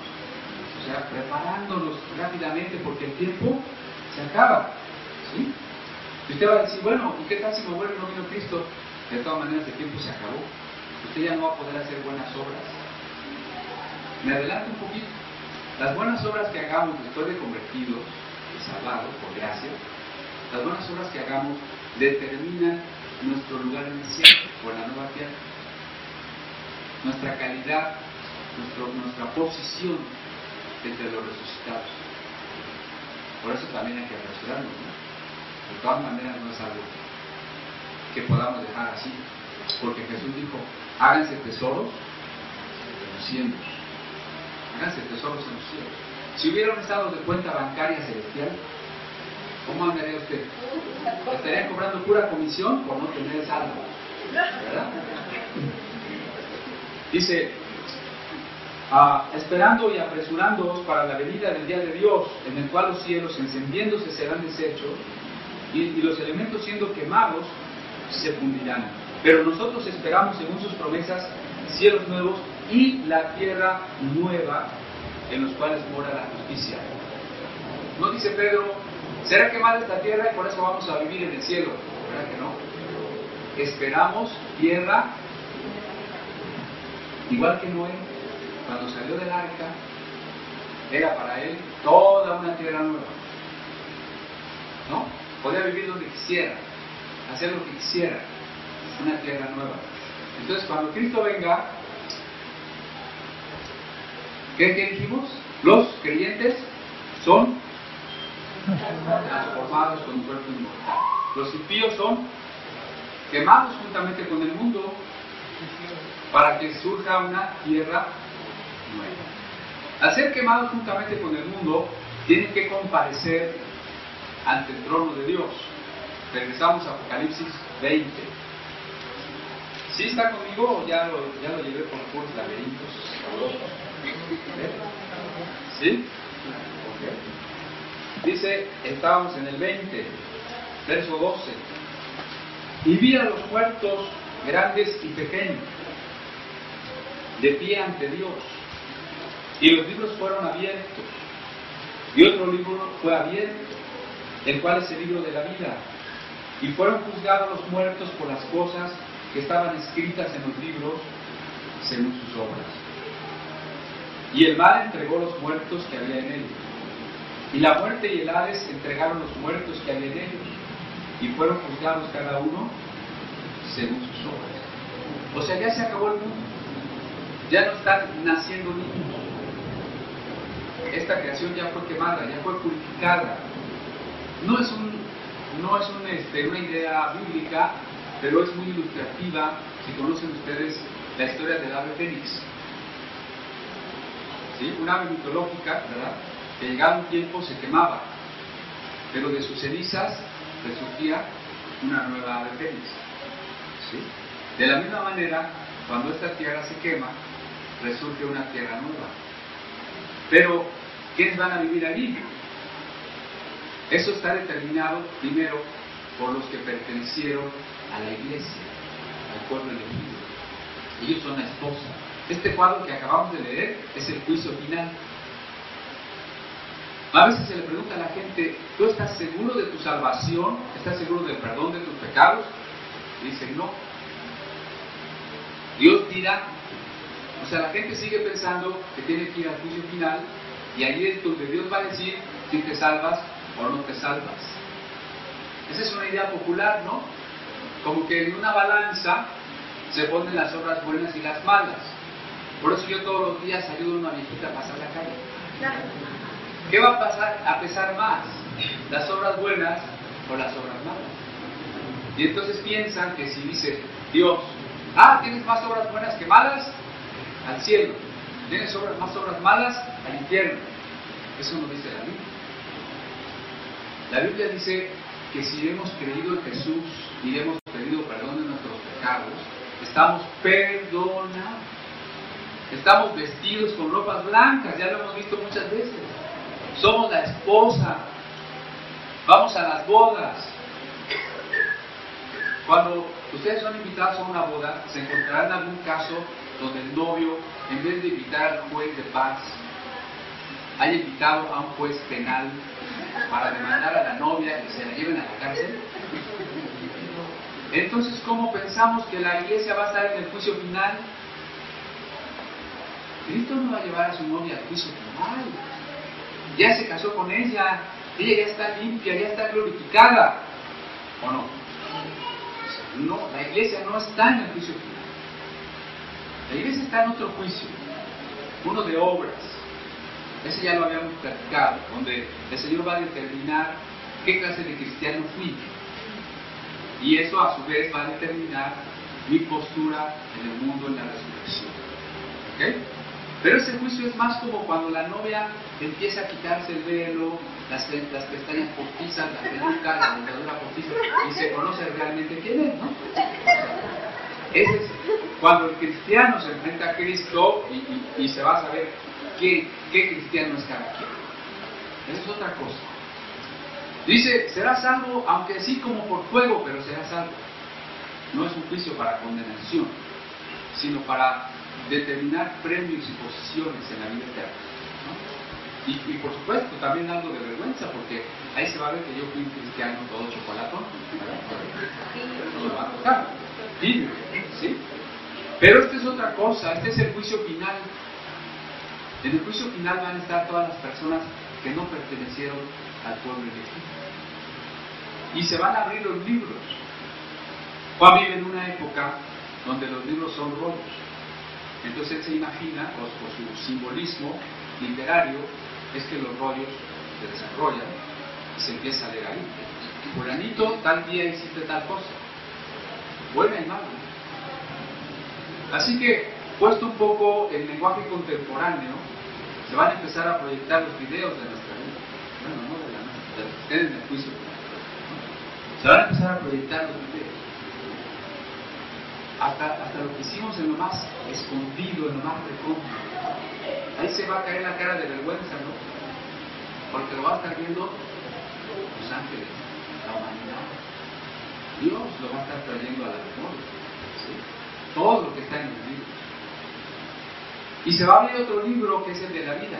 sea, preparándonos rápidamente porque el tiempo se acaba. ¿sí? Y usted va a decir, bueno, ¿y qué tal si me vuelve no vino Cristo? De todas maneras, el tiempo se acabó. Usted ya no va a poder hacer buenas obras. Me adelanto un poquito. Las buenas obras que hagamos después de convertidos y salvados por gracia, las buenas obras que hagamos determinan nuestro lugar en el cielo o en la nueva tierra. Nuestra calidad, nuestro, nuestra posición entre los resucitados. Por eso también hay que apresurarnos. ¿no? De todas maneras no es algo que podamos dejar así. Porque Jesús dijo, háganse tesoros en los cielos. Háganse tesoros en los cielos. Si hubiera un estado de cuenta bancaria celestial, ¿cómo andaría usted? Estarían cobrando pura comisión por no tener saldo. ¿Verdad? Dice, esperando y apresurándoos para la venida del día de Dios, en el cual los cielos encendiéndose serán deshechos y, y los elementos siendo quemados se fundirán. Pero nosotros esperamos, según sus promesas, cielos nuevos y la tierra nueva en los cuales mora la justicia. No dice Pedro, será quemada esta tierra y por eso vamos a vivir en el cielo. ¿Verdad que no? esperamos tierra, igual que Noé, cuando salió del arca, era para él toda una tierra nueva. ¿No? Podía vivir donde quisiera, hacer lo que quisiera, una tierra nueva. Entonces, cuando Cristo venga, ¿qué, qué dijimos? Los creyentes son transformados con un cuerpo inmortal. Los impíos son quemados juntamente con el mundo para que surja una tierra nueva. Al ser quemados juntamente con el mundo, tienen que comparecer ante el trono de Dios. Regresamos a Apocalipsis 20. ¿Sí está conmigo ya lo, ya lo llevé por puros laberintos? ¿Sí? Dice, estábamos en el 20, verso 12. Y vi a los muertos grandes y pequeños, de pie ante Dios. Y los libros fueron abiertos. Y otro libro fue abierto, el cual es el libro de la vida. Y fueron juzgados los muertos por las cosas que estaban escritas en los libros según sus obras. Y el mal entregó los muertos que había en él. Y la muerte y el Hades entregaron los muertos que había en ellos. Y fueron juzgados cada uno según sus obras. O sea, ya se acabó el mundo. Ya no están naciendo niños. Esta creación ya fue quemada, ya fue purificada. No es, este, una idea bíblica, pero es muy ilustrativa si conocen ustedes la historia del ave fénix. ¿Sí? Un ave mitológica, ¿verdad? Que llegado un tiempo se quemaba, pero de sus cenizas resurgía una nueva ave fénix. ¿Sí? De la misma manera, cuando esta tierra se quema, resurge una tierra nueva. Pero, ¿quiénes van a vivir allí? Eso está determinado primero por los que pertenecieron a la iglesia, al pueblo elegido. Ellos son la esposa. Este cuadro que acabamos de leer es el juicio final. A veces se le pregunta a la gente, ¿tú estás seguro de tu salvación? ¿Estás seguro del perdón de tus pecados? Y dicen, no. Dios dirá, o sea, la gente sigue pensando que tiene que ir al juicio final y ahí es donde Dios va a decir si te salvas o no te salvas. Esa es una idea popular, ¿no? Como que en una balanza se ponen las obras buenas y las malas. Por eso yo todos los días ayudo a una viejita a pasar la calle. ¿Qué va a pasar a pesar más? ¿Las obras buenas o las obras malas? Y entonces piensan que si dice Dios, ah, tienes más obras buenas que malas, al cielo. Tienes obras, más obras malas, al infierno. Eso no dice la Biblia. La Biblia dice que si hemos creído en Jesús y hemos pedido perdón de nuestros pecados, estamos perdonados. Estamos vestidos con ropas blancas, ya lo hemos visto muchas veces. Somos la esposa. Vamos a las bodas. Cuando ustedes son invitados a una boda, se encontrarán algún caso donde el novio, en vez de invitar al juez de paz, haya invitado a un juez penal para demandar a la novia y se la lleven a la cárcel. Entonces, ¿cómo pensamos que la iglesia va a estar en el juicio final? Cristo no va a llevar a su novia al juicio final. Ya se casó con ella, ella ya está limpia, ya está glorificada. ¿O no? No, la iglesia no está en el juicio final. La iglesia está en otro juicio, uno de obras. Ese ya lo habíamos platicado, donde el Señor va a determinar qué clase de cristiano fui. Y eso a su vez va a determinar mi postura en el mundo en la resurrección. ¿Ok? Pero ese juicio es más como cuando la novia empieza a quitarse el velo, las, las pestañas postizas, la peluca, la dentadura postiza, y se conoce realmente quién es, ¿no? Ese es cuando el cristiano se enfrenta a Cristo y, y, y se va a saber qué, qué cristiano es cada quien. Esa es otra cosa. Dice, será salvo, aunque sí como por fuego, pero será salvo. No es un juicio para condenación, sino para determinar premios y posiciones en la vida eterna. ¿no? Y, y, por supuesto también algo de vergüenza, porque ahí se va a ver que yo fui un cristiano todo chocolatón. No me va a tocar. Vive, ¿sí? Pero esta es otra cosa, este es el juicio final. En el juicio final van a estar todas las personas que no pertenecieron al pueblo elegido. Y se van a abrir los libros. Juan vive en una época donde los libros son rollos. Entonces él se imagina, o por su simbolismo literario, es que los rollos se desarrollan y se empieza a leer ahí. Fulanito, tal día hiciste tal cosa. Buena y mala. Así que, puesto un poco el lenguaje contemporáneo, se van a empezar a proyectar los videos de nuestra vida. Bueno, no de la nuestra, de los que estén en el juicio. Se van a empezar a proyectar los videos. Hasta, hasta lo que hicimos en lo más escondido, en lo más recóndito. Ahí se va a caer la cara de vergüenza, ¿no? Porque lo va a estar viendo los ángeles, la humanidad. Dios lo va a estar trayendo a la memoria. ¿sí? Todo lo que está en los libros. Y se va a abrir otro libro que es el de la vida.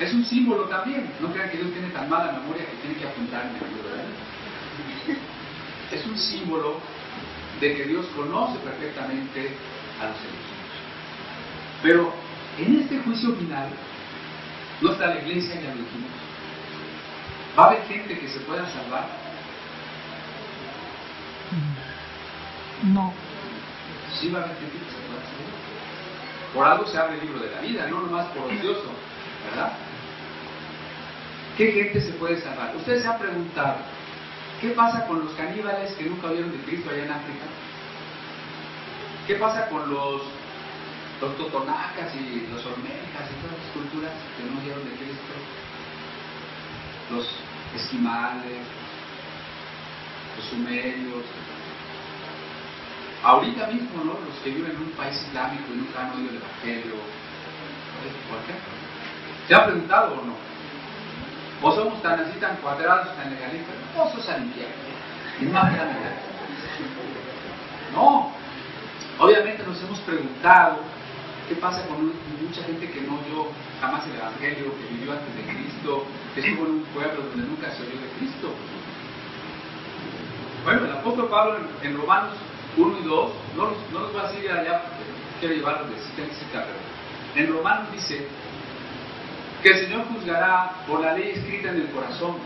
Es un símbolo también. No crean que Dios tiene tan mala memoria que tiene que apuntar en el libro de la vida. Es un símbolo de que Dios conoce perfectamente a los seres humanos. Pero en este juicio final, no está la iglesia, ya lo dijimos. ¿Va a haber gente que se pueda salvar? No. Sí va a salvar. Por algo se abre el libro de la vida, no nomás por ocioso, ¿verdad? ¿Qué gente se puede salvar? Ustedes se han preguntado, ¿qué pasa con los caníbales que nunca vieron de Cristo allá en África? ¿Qué pasa con los, los totonacas y los olmecas y todas las culturas que no vieron de Cristo? Los esquimales, los sumerios, ahorita mismo, ¿no? Los que viven en un país islámico y nunca han oído el Evangelio, ¿por qué? ¿Se ha preguntado o no? ¿O somos tan así, tan cuadrados, tan legalistas? No, eso es al infierno. No. Obviamente nos hemos preguntado qué pasa con mucha gente que no oyó jamás el Evangelio, que vivió antes de Cristo, que estuvo en un pueblo donde nunca se oyó de Cristo. Bueno, el apóstol Pablo en Romanos 1 y 2, no los, no voy a decir allá porque quiero llevarlos de cita pero en Romanos dice que el Señor juzgará por la ley escrita en el corazón,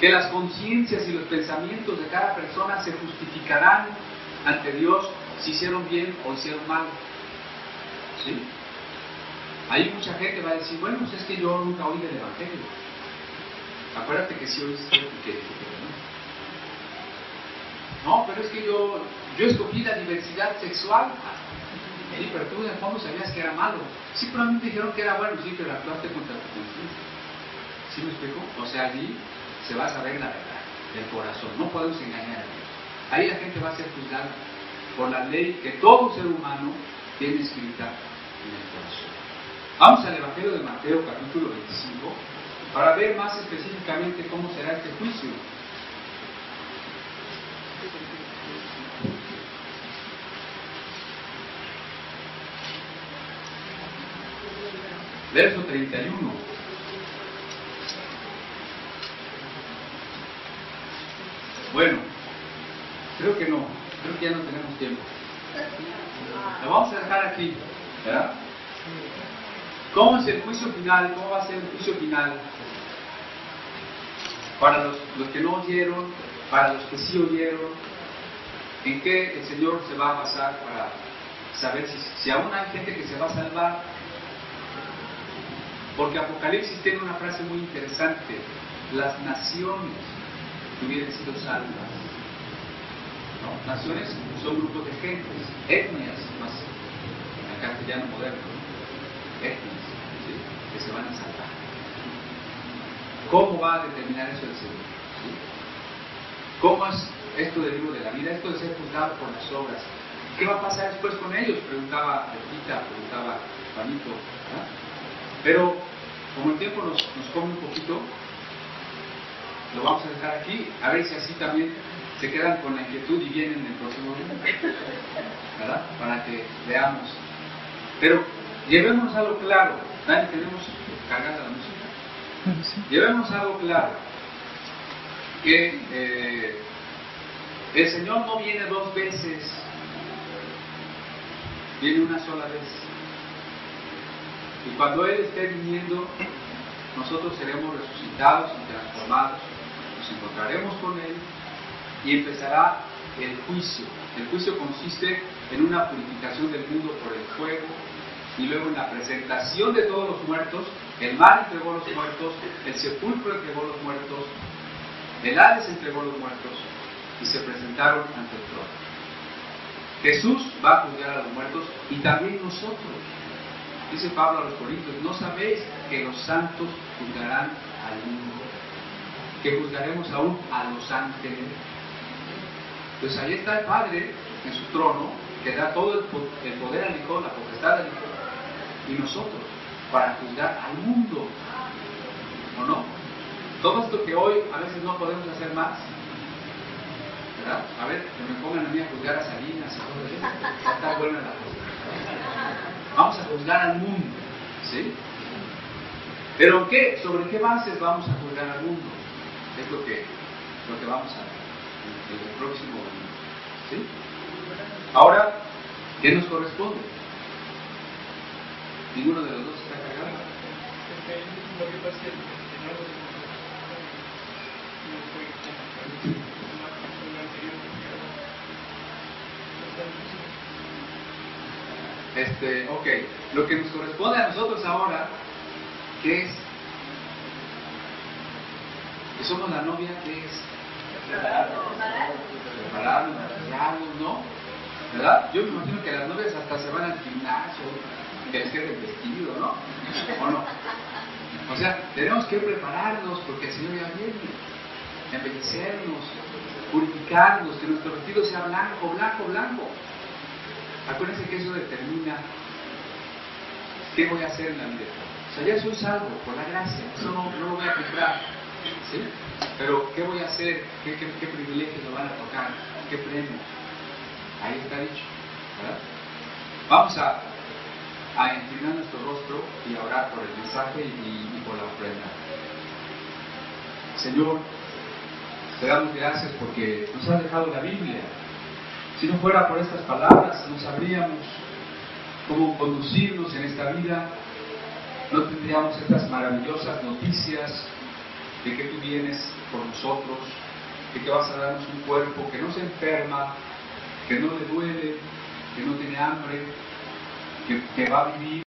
que las conciencias y los pensamientos de cada persona se justificarán ante Dios si hicieron bien o hicieron mal. ¿Sí? Ahí mucha gente va a decir, bueno, pues es que yo nunca oí del Evangelio. Acuérdate que sí oíste que que no. Pero es que yo, yo escogí la diversidad sexual. Sí, pero tú en el fondo sabías que era malo. Sí, me dijeron que era bueno, sí, pero actuaste contra tu conciencia. ¿Sí me explico? O sea, allí se va a saber la verdad del corazón. No podemos engañar a Dios. Ahí la gente va a ser juzgada por la ley que todo ser humano tiene escrita en el corazón. Vamos al Evangelio de Mateo, capítulo 25, para ver más específicamente cómo será este juicio. Verso 31. Bueno, creo que no, creo que ya no tenemos tiempo. Lo vamos a dejar aquí, ¿verdad? ¿Cómo es el juicio final? ¿Cómo va a ser el juicio final? Para los, los que no oyeron, para los que sí oyeron, ¿en qué el Señor se va a basar para saber si, aún hay gente que se va a salvar? Porque Apocalipsis tiene una frase muy interesante, las naciones hubieran sido salvas. Naciones son grupos de gentes, etnias más en castellano moderno, etnias que se van a salvar. ¿Cómo va a determinar eso el Señor? ¿Sí? ¿Cómo es esto del libro de la vida? Esto de ser juzgado por las obras. ¿Qué va a pasar después con ellos? Preguntaba Pepita, preguntaba Juanito. ¿verdad? Pero como el tiempo nos, nos come un poquito, lo vamos a dejar aquí, a ver si así también se quedan con la inquietud y vienen en el próximo día, ¿verdad? Para que veamos. Pero llevemos algo claro, Dani, tenemos cargada la música. Llevemos algo claro, que eh, El Señor no viene dos veces, viene una sola vez. Y cuando Él esté viniendo, nosotros seremos resucitados y transformados, nos encontraremos con Él y empezará el juicio. El juicio consiste en una purificación del mundo por el fuego y luego en la presentación de todos los muertos. El mar entregó los muertos, el sepulcro entregó los muertos, el Hades entregó los muertos y se presentaron ante el trono. Jesús va a juzgar a los muertos y también nosotros. Dice Pablo a los Corintios, ¿no sabéis que los santos juzgarán al mundo? Que juzgaremos aún a los ángeles. Pues ahí está el Padre en su trono, que da todo el poder al Hijo, la potestad al Hijo, y nosotros, para juzgar al mundo. ¿O no? Todo esto que hoy a veces no podemos hacer más, ¿verdad? A ver, que me pongan a mí a juzgar a Salinas y todo eso. Está buena la cosa. Vamos a juzgar al mundo, ¿sí? Pero ¿qué? ¿Sobre qué bases vamos a juzgar al mundo? Es lo que, lo que vamos a ver en el próximo domingo. ¿sí? Ahora, ¿qué nos corresponde? Ninguno de los dos está cargado. Lo pasa es que no lo no fue como la anterior Este, ok, lo que nos corresponde a nosotros ahora, ¿qué es? Que somos la novia, ¿qué es? Prepararnos, maquillarnos, ¿no? ¿Verdad? Yo me imagino que las novias hasta se van al gimnasio, que les quede vestido, ¿no? ¿O no? O sea, tenemos que prepararnos porque el Señor ya viene, embellecernos, purificarnos, que nuestro vestido sea blanco, blanco, blanco. Acuérdense que eso determina qué voy a hacer en la vida. O sea, ya soy salvo por la gracia, eso no, no lo voy a comprar. ¿sí? Pero, ¿qué voy a hacer? ¿Qué, qué, qué privilegios me van a tocar? ¿Qué premios? Ahí está dicho. ¿verdad? Vamos a, a inclinar nuestro rostro y a orar por el mensaje y por la ofrenda. Señor, te damos gracias porque nos has dejado la Biblia. Si no fuera por estas palabras, no sabríamos cómo conducirnos en esta vida, no tendríamos estas maravillosas noticias de que tú vienes por nosotros, de que vas a darnos un cuerpo que no se enferma, que no le duele, que no tiene hambre, que, que va a vivir